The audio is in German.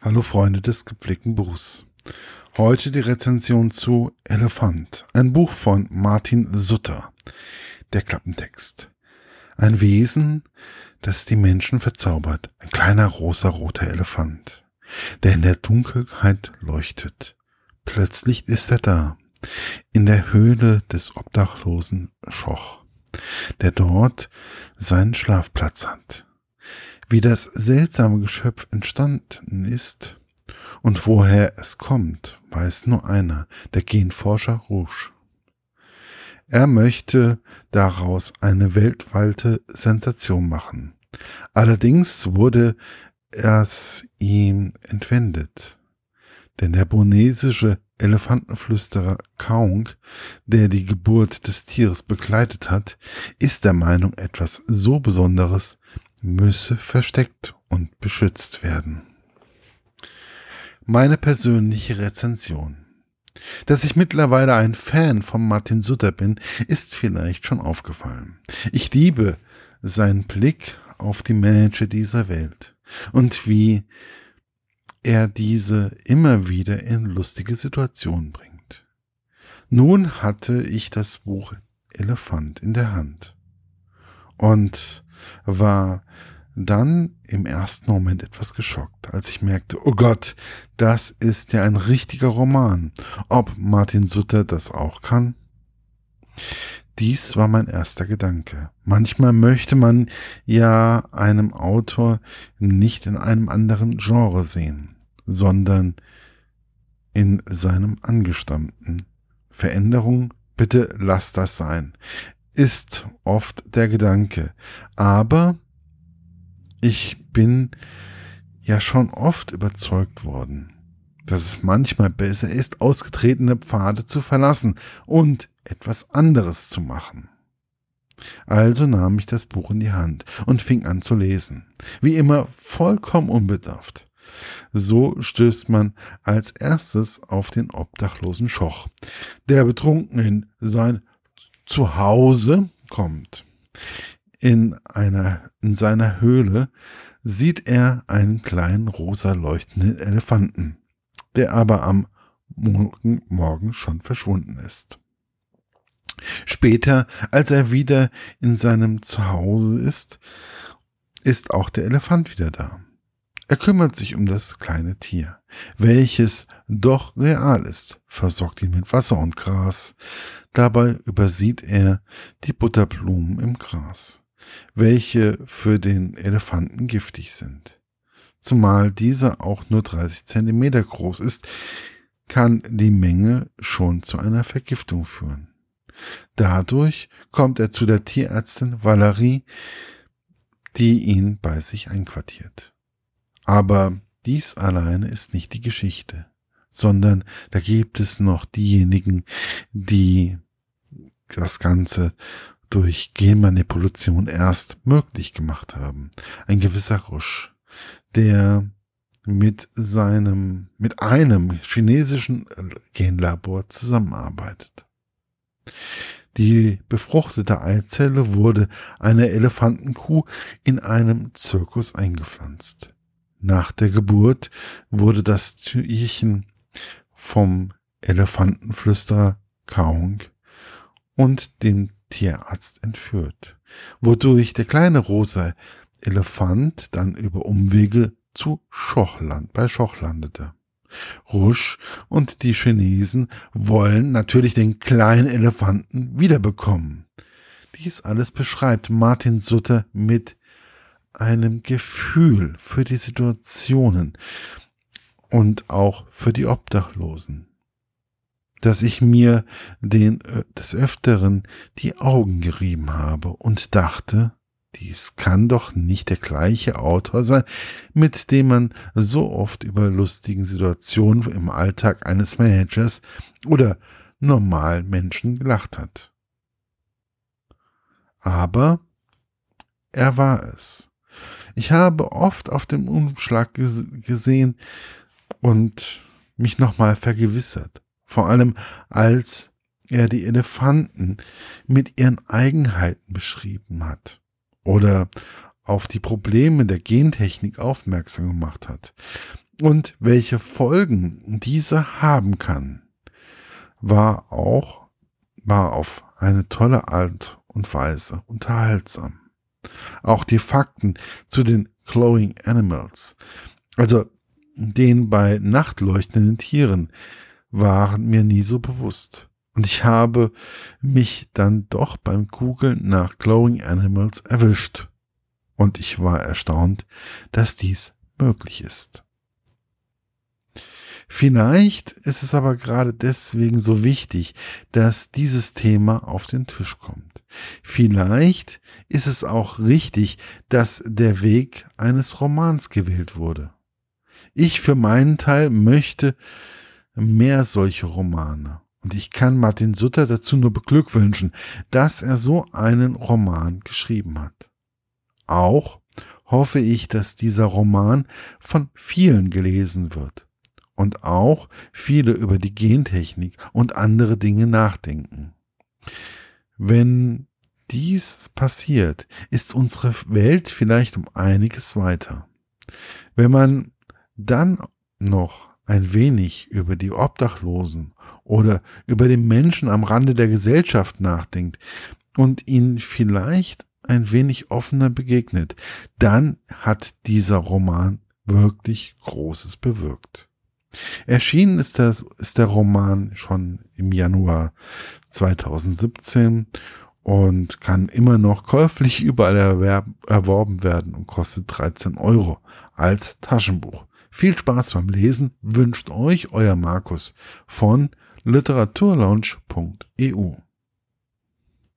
Hallo Freunde des gepflegten Buchs. Heute die Rezension zu Elefant, ein Buch von Martin Sutter. Der Klappentext. Ein Wesen, das die Menschen verzaubert. Ein kleiner rosa-roter Elefant, der in der Dunkelheit leuchtet. Plötzlich ist er da, in der Höhle des obdachlosen Schoch, der dort seinen Schlafplatz hat wie das seltsame Geschöpf entstanden ist und woher es kommt, weiß nur einer, der Genforscher Rouge. Er möchte daraus eine weltweite Sensation machen. Allerdings wurde es ihm entwendet. Denn der bonesische Elefantenflüsterer Kaung, der die Geburt des Tieres begleitet hat, ist der Meinung, etwas so Besonderes müsse versteckt und beschützt werden. Meine persönliche Rezension. Dass ich mittlerweile ein Fan von Martin Sutter bin, ist vielleicht schon aufgefallen. Ich liebe seinen Blick auf die Manager dieser Welt und wie er diese immer wieder in lustige Situationen bringt. Nun hatte ich das Buch Elefant in der Hand und war dann im ersten Moment etwas geschockt, als ich merkte, oh Gott, das ist ja ein richtiger Roman. Ob Martin Sutter das auch kann? Dies war mein erster Gedanke. Manchmal möchte man ja einem Autor nicht in einem anderen Genre sehen, sondern in seinem angestammten. Veränderung, bitte lass das sein ist oft der Gedanke. Aber ich bin ja schon oft überzeugt worden, dass es manchmal besser ist, ausgetretene Pfade zu verlassen und etwas anderes zu machen. Also nahm ich das Buch in die Hand und fing an zu lesen. Wie immer vollkommen unbedarft. So stößt man als erstes auf den obdachlosen Schoch, der betrunken in sein zu Hause kommt, in einer, in seiner Höhle, sieht er einen kleinen rosa leuchtenden Elefanten, der aber am Morgen, Morgen schon verschwunden ist. Später, als er wieder in seinem Zuhause ist, ist auch der Elefant wieder da. Er kümmert sich um das kleine Tier, welches doch real ist, versorgt ihn mit Wasser und Gras. Dabei übersieht er die Butterblumen im Gras, welche für den Elefanten giftig sind. Zumal dieser auch nur 30 Zentimeter groß ist, kann die Menge schon zu einer Vergiftung führen. Dadurch kommt er zu der Tierärztin Valerie, die ihn bei sich einquartiert. Aber dies alleine ist nicht die Geschichte, sondern da gibt es noch diejenigen, die das Ganze durch Genmanipulation erst möglich gemacht haben. Ein gewisser Rusch, der mit seinem, mit einem chinesischen Genlabor zusammenarbeitet. Die befruchtete Eizelle wurde einer Elefantenkuh in einem Zirkus eingepflanzt. Nach der Geburt wurde das Tierchen vom Elefantenflüsterer Kaung und dem Tierarzt entführt, wodurch der kleine rosa Elefant dann über Umwege zu Schochland, bei Schoch landete. Rusch und die Chinesen wollen natürlich den kleinen Elefanten wiederbekommen. Dies alles beschreibt Martin Sutter mit einem Gefühl für die Situationen und auch für die Obdachlosen, dass ich mir den äh, des Öfteren die Augen gerieben habe und dachte, dies kann doch nicht der gleiche Autor sein, mit dem man so oft über lustigen Situationen im Alltag eines Managers oder normalen Menschen gelacht hat. Aber er war es. Ich habe oft auf dem Umschlag gesehen und mich nochmal vergewissert. Vor allem als er die Elefanten mit ihren Eigenheiten beschrieben hat oder auf die Probleme der Gentechnik aufmerksam gemacht hat. und welche Folgen diese haben kann, war auch, war auf eine tolle Art und Weise unterhaltsam. Auch die Fakten zu den Glowing Animals, also den bei Nacht leuchtenden Tieren, waren mir nie so bewusst. Und ich habe mich dann doch beim Googlen nach Glowing Animals erwischt. Und ich war erstaunt, dass dies möglich ist. Vielleicht ist es aber gerade deswegen so wichtig, dass dieses Thema auf den Tisch kommt. Vielleicht ist es auch richtig, dass der Weg eines Romans gewählt wurde. Ich für meinen Teil möchte mehr solche Romane. Und ich kann Martin Sutter dazu nur beglückwünschen, dass er so einen Roman geschrieben hat. Auch hoffe ich, dass dieser Roman von vielen gelesen wird und auch viele über die Gentechnik und andere Dinge nachdenken. Wenn dies passiert, ist unsere Welt vielleicht um einiges weiter. Wenn man dann noch ein wenig über die Obdachlosen oder über den Menschen am Rande der Gesellschaft nachdenkt und ihnen vielleicht ein wenig offener begegnet, dann hat dieser Roman wirklich Großes bewirkt. Erschienen ist, das, ist der Roman schon im Januar 2017 und kann immer noch käuflich überall erwerb, erworben werden und kostet 13 Euro als Taschenbuch. Viel Spaß beim Lesen wünscht euch euer Markus von literaturlaunch.eu.